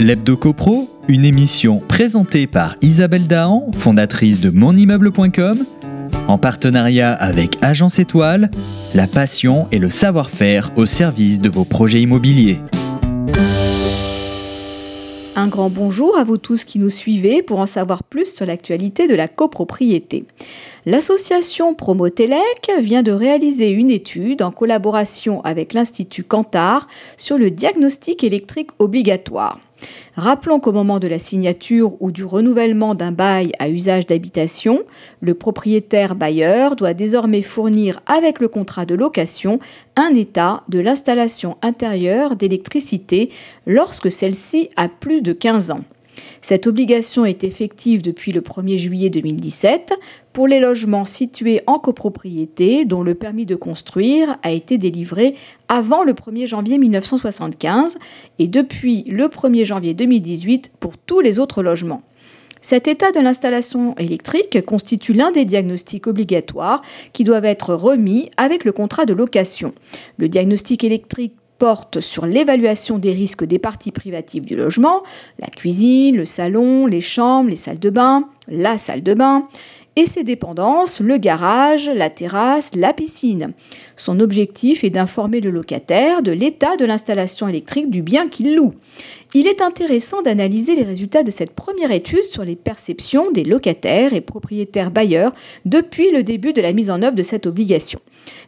L'Hebdo CoPro, une émission présentée par Isabelle Dahan, fondatrice de monimmeuble.com, en partenariat avec Agence Étoile, la passion et le savoir-faire au service de vos projets immobiliers. Un grand bonjour à vous tous qui nous suivez pour en savoir plus sur l'actualité de la copropriété. L'association Promotelec vient de réaliser une étude en collaboration avec l'Institut Cantar sur le diagnostic électrique obligatoire. Rappelons qu'au moment de la signature ou du renouvellement d'un bail à usage d'habitation, le propriétaire bailleur doit désormais fournir avec le contrat de location un état de l'installation intérieure d'électricité lorsque celle-ci a plus de 15 ans. Cette obligation est effective depuis le 1er juillet 2017 pour les logements situés en copropriété dont le permis de construire a été délivré avant le 1er janvier 1975 et depuis le 1er janvier 2018 pour tous les autres logements. Cet état de l'installation électrique constitue l'un des diagnostics obligatoires qui doivent être remis avec le contrat de location. Le diagnostic électrique porte sur l'évaluation des risques des parties privatives du logement, la cuisine, le salon, les chambres, les salles de bain, la salle de bain, et ses dépendances, le garage, la terrasse, la piscine. Son objectif est d'informer le locataire de l'état de l'installation électrique du bien qu'il loue. Il est intéressant d'analyser les résultats de cette première étude sur les perceptions des locataires et propriétaires bailleurs depuis le début de la mise en œuvre de cette obligation.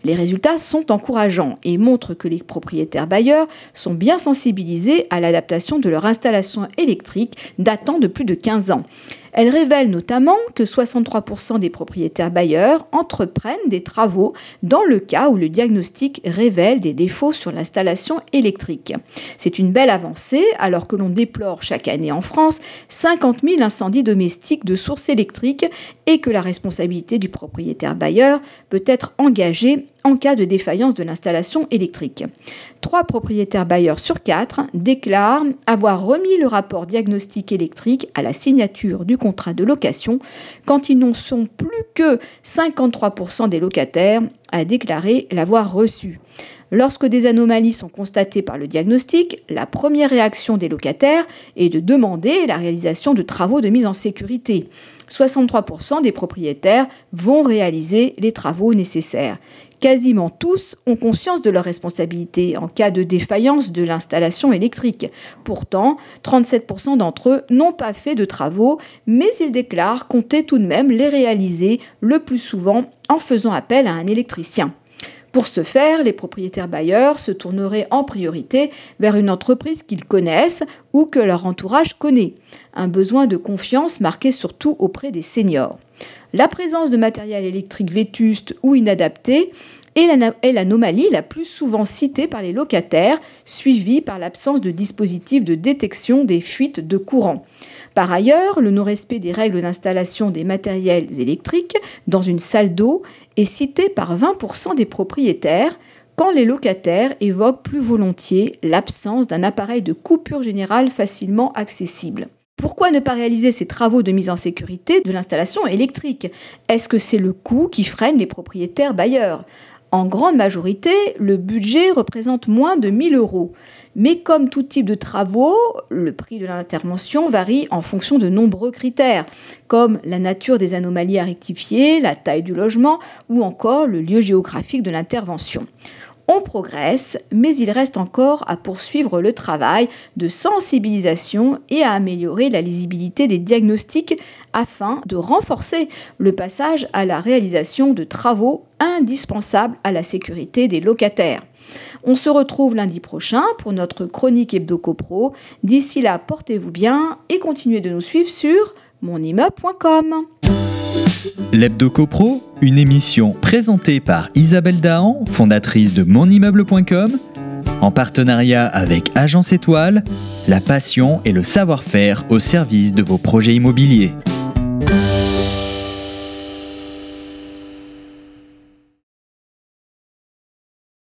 Les résultats sont encourageants et montrent que les propriétaires bailleurs sont bien sensibilisés à l'adaptation de leur installation électrique datant de plus de 15 ans. Elle révèle notamment que 63% des propriétaires bailleurs entreprennent des travaux dans le cas où le diagnostic révèle des défauts sur l'installation électrique. C'est une belle avancée alors que l'on déplore chaque année en France 50 000 incendies domestiques de sources électriques et que la responsabilité du propriétaire bailleur peut être engagée en cas de défaillance de l'installation électrique. Trois propriétaires bailleurs sur quatre déclarent avoir remis le rapport diagnostic électrique à la signature du contrat de location quand ils n'en sont plus que 53% des locataires à déclarer l'avoir reçu. Lorsque des anomalies sont constatées par le diagnostic, la première réaction des locataires est de demander la réalisation de travaux de mise en sécurité. 63% des propriétaires vont réaliser les travaux nécessaires. Quasiment tous ont conscience de leur responsabilité en cas de défaillance de l'installation électrique. Pourtant, 37% d'entre eux n'ont pas fait de travaux, mais ils déclarent compter tout de même les réaliser le plus souvent en faisant appel à un électricien. Pour ce faire, les propriétaires bailleurs se tourneraient en priorité vers une entreprise qu'ils connaissent ou que leur entourage connaît. Un besoin de confiance marqué surtout auprès des seniors. La présence de matériel électrique vétuste ou inadapté est l'anomalie la plus souvent citée par les locataires, suivie par l'absence de dispositifs de détection des fuites de courant. Par ailleurs, le non-respect des règles d'installation des matériels électriques dans une salle d'eau est cité par 20% des propriétaires, quand les locataires évoquent plus volontiers l'absence d'un appareil de coupure générale facilement accessible. Pourquoi ne pas réaliser ces travaux de mise en sécurité de l'installation électrique? Est-ce que c'est le coût qui freine les propriétaires bailleurs? En grande majorité, le budget représente moins de 1000 euros. Mais comme tout type de travaux, le prix de l'intervention varie en fonction de nombreux critères, comme la nature des anomalies à rectifier, la taille du logement ou encore le lieu géographique de l'intervention. On progresse, mais il reste encore à poursuivre le travail de sensibilisation et à améliorer la lisibilité des diagnostics afin de renforcer le passage à la réalisation de travaux indispensables à la sécurité des locataires. On se retrouve lundi prochain pour notre chronique Hebdo Copro. D'ici là, portez-vous bien et continuez de nous suivre sur monimmeuble.com. L'Hebdo CoPro, une émission présentée par Isabelle Dahan, fondatrice de monimmeuble.com, en partenariat avec Agence Étoile, la passion et le savoir-faire au service de vos projets immobiliers.